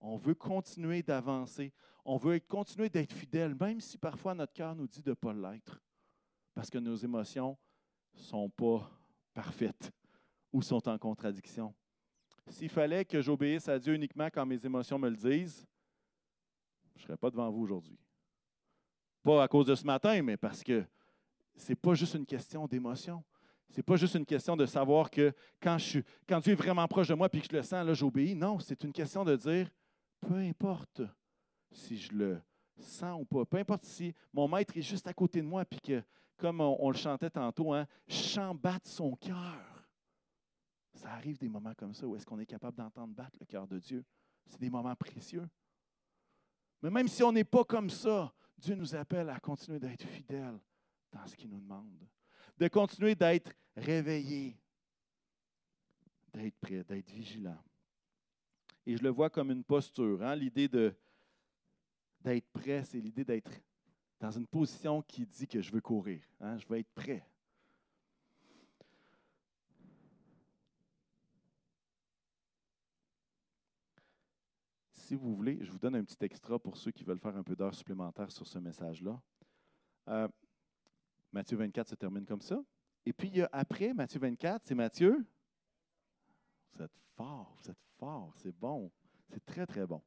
S1: On veut continuer d'avancer. On veut continuer d'être fidèle, même si parfois notre cœur nous dit de ne pas l'être. Parce que nos émotions ne sont pas parfaites ou sont en contradiction. S'il fallait que j'obéisse à Dieu uniquement quand mes émotions me le disent, je ne serais pas devant vous aujourd'hui. Pas à cause de ce matin, mais parce que ce n'est pas juste une question d'émotion. Ce n'est pas juste une question de savoir que quand, je quand Dieu est vraiment proche de moi et que je le sens, là, j'obéis. Non, c'est une question de dire, peu importe si je le sens ou pas, peu importe si mon maître est juste à côté de moi puis que, comme on, le chantait tantôt, hein, chant battre son cœur. Ça arrive des moments comme ça où est-ce qu'on est capable d'entendre battre le cœur de Dieu. C'est des moments précieux. Mais même si on n'est pas comme ça, Dieu nous appelle à continuer d'être fidèles dans ce qu'il nous demande, de continuer d'être réveillés, d'être prêt, d'être vigilant. Et je le vois comme une posture. Hein? L'idée d'être prêt, c'est l'idée d'être dans une position qui dit que je veux courir. Hein? Je veux être prêt. Si vous voulez, je vous donne un petit extra pour ceux qui veulent faire un peu d'heures supplémentaires sur ce message-là. Euh, Matthieu 24 se termine comme ça. Et puis, il y a après Matthieu 24, c'est Matthieu. Vous êtes fort, vous êtes fort, c'est bon. C'est très, très bon.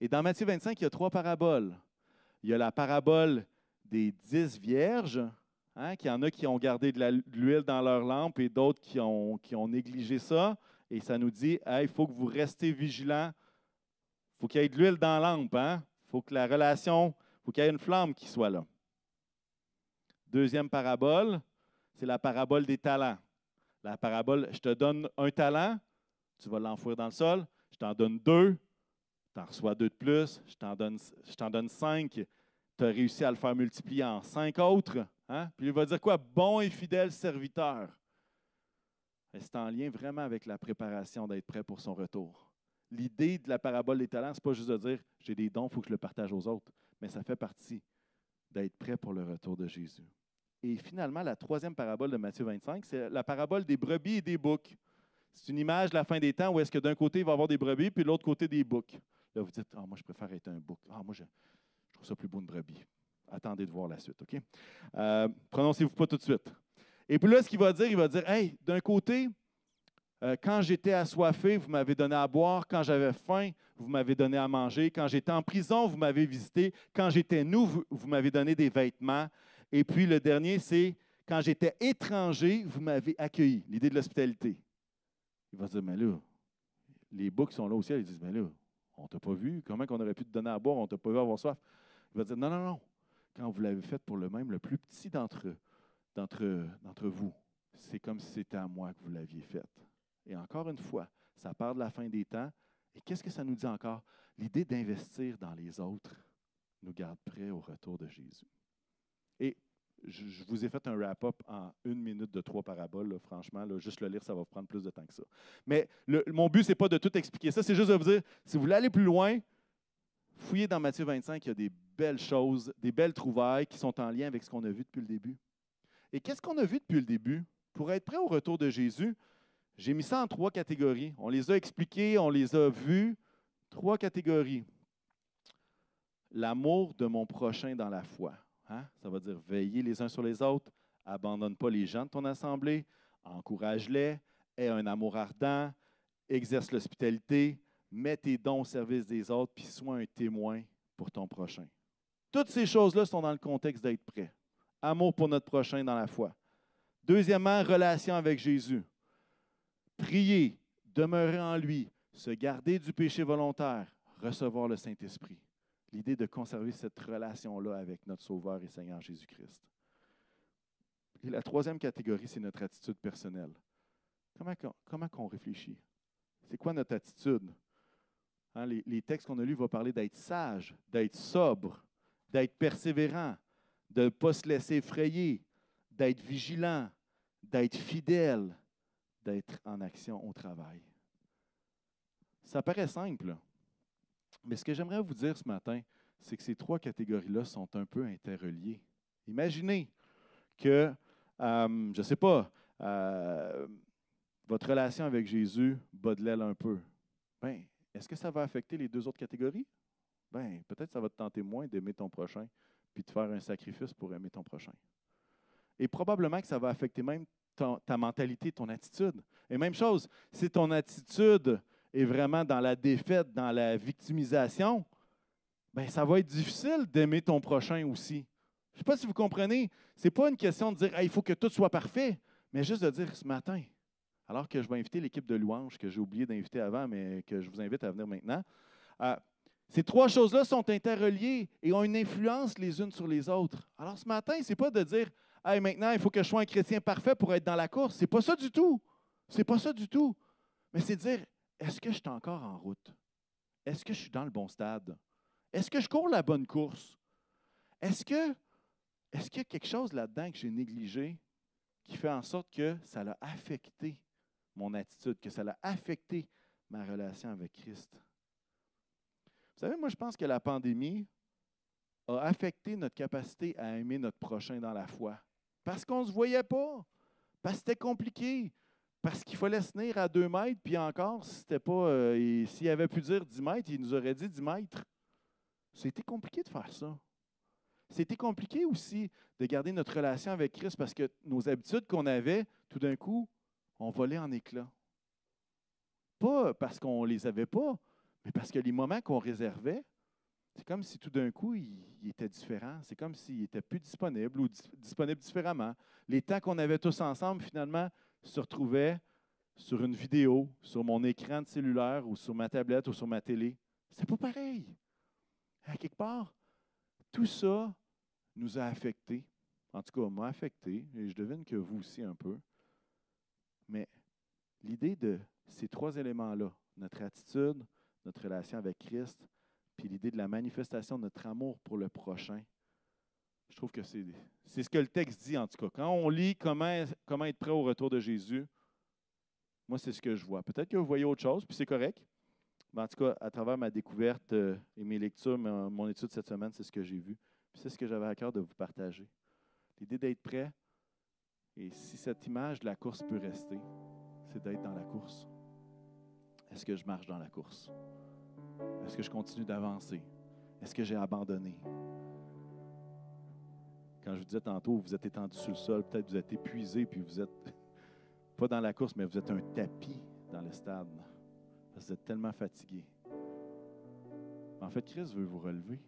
S1: Et dans Matthieu 25, il y a trois paraboles. Il y a la parabole des dix vierges, hein, qu'il y en a qui ont gardé de l'huile dans leur lampe et d'autres qui ont, qui ont négligé ça. Et ça nous dit, il faut que vous restez vigilants faut qu'il y ait de l'huile dans lampe. Hein? faut que la relation, faut qu'il y ait une flamme qui soit là. Deuxième parabole, c'est la parabole des talents. La parabole, je te donne un talent, tu vas l'enfouir dans le sol. Je t'en donne deux, tu en reçois deux de plus. Je t'en donne cinq, tu as réussi à le faire multiplier en cinq autres. Hein? Puis il va dire quoi? Bon et fidèle serviteur. C'est en lien vraiment avec la préparation d'être prêt pour son retour? L'idée de la parabole des talents, ce n'est pas juste de dire j'ai des dons, il faut que je le partage aux autres, mais ça fait partie d'être prêt pour le retour de Jésus. Et finalement, la troisième parabole de Matthieu 25, c'est la parabole des brebis et des boucs. C'est une image de la fin des temps où est-ce que d'un côté, il va y avoir des brebis, puis de l'autre côté, des boucs. Là, vous dites, ah, moi, je préfère être un bouc. Ah, moi, je, trouve ça plus beau une brebis. Attendez de voir la suite, OK? Euh, prononcez-vous pas tout de suite. Et puis là, ce qu'il va dire, il va dire, hey, d'un côté, euh, quand j'étais assoiffé, vous m'avez donné à boire. Quand j'avais faim, vous m'avez donné à manger. Quand j'étais en prison, vous m'avez visité. Quand j'étais nu, vous, m'avez donné des vêtements. Et puis le dernier, c'est quand j'étais étranger, vous m'avez accueilli. L'idée de l'hospitalité. Il va dire, mais là, les boucs sont là aussi. Ils disent, mais là, on ne t'a pas vu. Comment qu'on aurait pu te donner à boire? On ne t'a pas vu avoir soif. Il va dire, non, non, non. Quand vous l'avez fait pour le même, le plus petit d'entre, d'entre, d'entre vous, c'est comme si c'était à moi que vous l'aviez faite. Et encore une fois, ça part de la fin des temps. Et qu'est-ce que ça nous dit encore? L'idée d'investir dans les autres nous garde prêts au retour de Jésus. Et je, vous ai fait un wrap-up en une minute de trois paraboles. franchement, juste le lire, ça va prendre plus de temps que ça. Mais mon but, ce n'est pas de tout expliquer ça, c'est juste de vous dire, si vous voulez aller plus loin, fouillez dans Matthieu 25, il y a des belles choses, des belles trouvailles qui sont en lien avec ce qu'on a vu depuis le début. Et qu'est-ce qu'on a vu depuis le début? Pour être prêt au retour de Jésus, j'ai mis ça en trois catégories. On les a expliquées, on les a vues. Trois catégories. L'amour de mon prochain dans la foi. Hein? Ça veut dire veiller les uns sur les autres, abandonne pas les gens de ton assemblée, encourage-les, aie un amour ardent, exerce l'hospitalité, mets tes dons au service des autres, puis sois un témoin pour ton prochain. Toutes ces choses-là sont dans le contexte d'être prêt. Amour pour notre prochain dans la foi. Deuxièmement, relation avec Jésus. Prier, demeurer en lui, se garder du péché volontaire, recevoir le Saint-Esprit. L'idée de conserver cette relation-là avec notre Sauveur et Seigneur Jésus-Christ. La troisième catégorie, c'est notre attitude personnelle. Comment, comment on réfléchit? C'est quoi notre attitude? Hein, les, les, textes qu'on a lus vont parler d'être sage, d'être sobre, d'être persévérant, de ne pas se laisser effrayer, d'être vigilant, d'être fidèle, d'être en action au travail. Ça paraît simple, mais ce que j'aimerais vous dire ce matin, c'est que ces trois catégories-là sont un peu interreliées. Imaginez que, euh, je ne sais pas, euh, votre relation avec Jésus bat de l'aile un peu. Ben, est-ce que ça va affecter les deux autres catégories? Ben, peut-être ça va te tenter moins d'aimer ton prochain puis de faire un sacrifice pour aimer ton prochain. Et probablement que ça va affecter même ta mentalité, ton attitude. Et même chose, si ton attitude est vraiment dans la défaite, dans la victimisation, ben ça va être difficile d'aimer ton prochain aussi. Je ne sais pas si vous comprenez. Ce n'est pas une question de dire il faut que tout soit parfait, mais juste de dire ce matin, alors que je vais inviter l'équipe de louanges que j'ai oublié d'inviter avant, mais que je vous invite à venir maintenant. Euh, ces trois choses-là sont interreliées et ont une influence les unes sur les autres. Alors ce matin, ce n'est pas de dire maintenant, il faut que je sois un chrétien parfait pour être dans la course. C'est pas ça du tout. C'est pas ça du tout. Mais c'est dire, est-ce que je suis encore en route? Est-ce que je suis dans le bon stade? Est-ce que je cours la bonne course? Est-ce que est-ce qu'il y a quelque chose là-dedans que j'ai négligé qui fait en sorte que ça l'a affecté mon attitude, que ça l'a affecté ma relation avec Christ? Vous savez, moi, je pense que la pandémie a affecté notre capacité à aimer notre prochain dans la foi. Parce qu'on ne se voyait pas. Parce que c'était compliqué. Parce qu'il fallait se tenir à deux mètres, puis encore, c'était pas. Euh, s'il avait pu dire 10 mètres, il nous aurait dit 10 mètres. C'était compliqué de faire ça. C'était compliqué aussi de garder notre relation avec Christ parce que nos habitudes qu'on avait, tout d'un coup, ont volé en éclats. Pas parce qu'on ne les avait pas, mais parce que les moments qu'on réservait, c'est comme si tout d'un coup, il, était différent. C'est comme s'il était plus disponible ou disponible différemment. Les temps qu'on avait tous ensemble, finalement, se retrouvaient sur une vidéo, sur mon écran de cellulaire ou sur ma tablette ou sur ma télé. C'est pas pareil. À quelque part, tout ça nous a affectés. En tout cas, m'a affecté, et je devine que vous aussi un peu. Mais l'idée de ces trois éléments-là, notre attitude, notre relation avec Christ, puis l'idée de la manifestation de notre amour pour le prochain, je trouve que c'est, c'est ce que le texte dit en tout cas. Quand on lit comment, comment être prêt au retour de Jésus, moi, c'est ce que je vois. Peut-être que vous voyez autre chose, puis c'est correct. Mais en tout cas, à travers ma découverte euh, et mes lectures, mon étude cette semaine, c'est ce que j'ai vu. Puis c'est ce que j'avais à cœur de vous partager. L'idée d'être prêt, et si cette image de la course peut rester, c'est d'être dans la course. Est-ce que je marche dans la course? Est-ce que je continue d'avancer? Est-ce que j'ai abandonné? Quand je vous disais tantôt, vous êtes étendu sur le sol, peut-être vous êtes épuisé, puis vous êtes pas dans la course, mais vous êtes un tapis dans le stade. Parce que vous êtes tellement fatigué. En fait, Christ veut vous relever.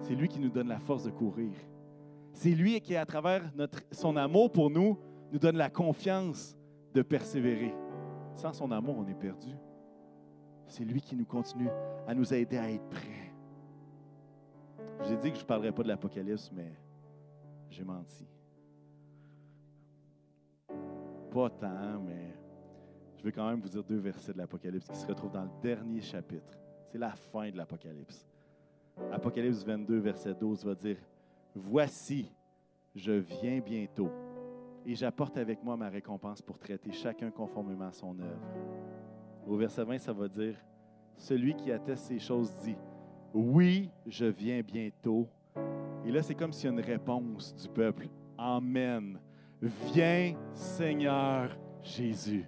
S1: C'est lui qui nous donne la force de courir. C'est lui qui, à travers son amour pour nous, nous donne la confiance de persévérer. Sans son amour, on est perdu. C'est lui qui nous continue à nous aider à être prêts. Je vous ai dit que je ne parlerai pas de l'Apocalypse, mais j'ai menti. pas tant, mais je vais quand même vous dire deux versets de l'Apocalypse qui se retrouvent dans le dernier chapitre. C'est la fin de l'Apocalypse. Apocalypse 22, verset 12 va dire, Voici, je viens bientôt, et j'apporte avec moi ma récompense pour traiter chacun conformément à son œuvre. Au verset 20, ça va dire, Celui qui atteste ces choses dit, Oui, je viens bientôt. Et là, c'est comme s'il y a une réponse du peuple. Amen. Viens, Seigneur Jésus.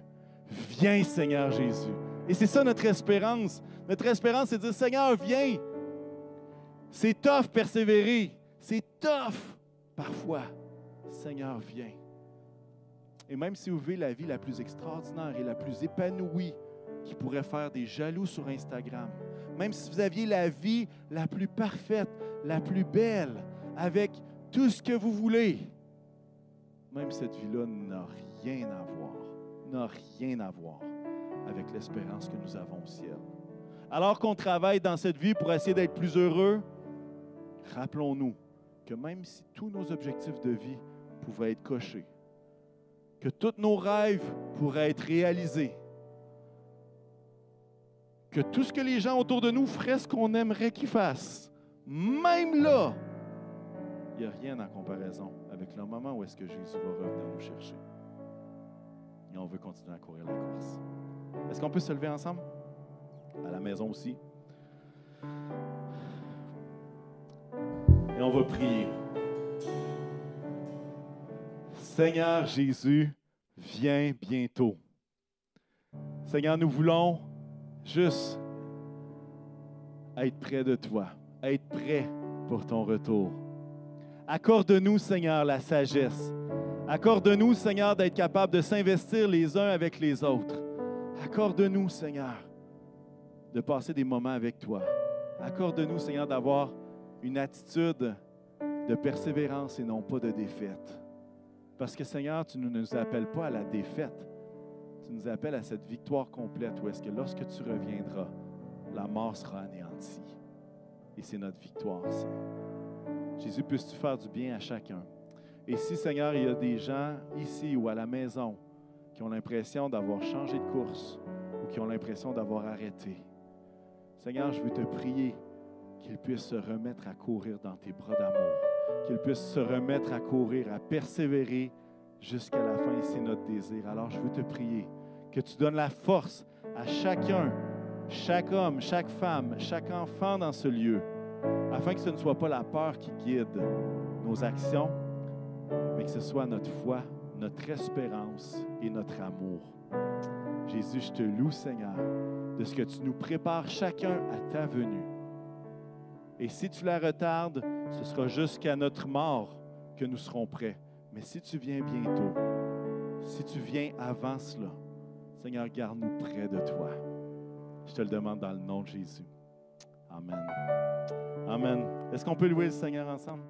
S1: Viens, Seigneur Jésus. Et c'est ça notre espérance. Notre espérance, c'est de dire, Seigneur, viens. C'est tough persévérer. C'est tough parfois. Seigneur, viens. Et même si vous vivez la vie la plus extraordinaire et la plus épanouie qui pourrait faire des jaloux sur Instagram, même si vous aviez la vie la plus parfaite, la plus belle, avec tout ce que vous voulez, même cette vie-là n'a rien à voir, n'a rien à voir avec l'espérance que nous avons au ciel. Alors qu'on travaille dans cette vie pour essayer d'être plus heureux, rappelons-nous que même si tous nos objectifs de vie pouvaient être cochés, que tous nos rêves pourraient être réalisés, que tout ce que les gens autour de nous feraient ce qu'on aimerait qu'ils fassent, même là, il n'y a rien en comparaison avec le moment où est-ce que Jésus va revenir nous chercher. Et on veut continuer à courir la course. Est-ce qu'on peut se lever ensemble? À la maison aussi. Et on va prier. Seigneur Jésus, viens bientôt. Seigneur, nous voulons juste être près de toi, être prêt pour ton retour. Accorde-nous, Seigneur, la sagesse. Accorde-nous, Seigneur, d'être capable de s'investir les uns avec les autres. Accorde-nous, Seigneur, de passer des moments avec toi. Accorde-nous, Seigneur, d'avoir une attitude de persévérance et non pas de défaite. Parce que, Seigneur, tu ne nous appelles pas à la défaite. Tu nous appelles à cette victoire complète où est-ce que lorsque tu reviendras, la mort sera anéantie. Et c'est notre victoire, Seigneur. Jésus, puisses-tu faire du bien à chacun? Et si, Seigneur, il y a des gens ici ou à la maison qui ont l'impression d'avoir changé de course ou qui ont l'impression d'avoir arrêté, Seigneur, je veux te prier qu'ils puissent se remettre à courir dans tes bras d'amour, qu'ils puissent se remettre à courir, à persévérer jusqu'à la fin, et c'est notre désir. Alors, je veux te prier que tu donnes la force à chacun, chaque homme, chaque femme, chaque enfant dans ce lieu afin que ce ne soit pas la peur qui guide nos actions, mais que ce soit notre foi, notre espérance et notre amour. Jésus, je te loue, Seigneur, de ce que tu nous prépares chacun à ta venue. Et si tu la retardes, ce sera jusqu'à notre mort que nous serons prêts. Mais si tu viens bientôt, si tu viens avant cela, Seigneur, garde-nous près de toi. Je te le demande dans le nom de Jésus. Amen. Amen. Est-ce qu'on peut louer le Seigneur ensemble?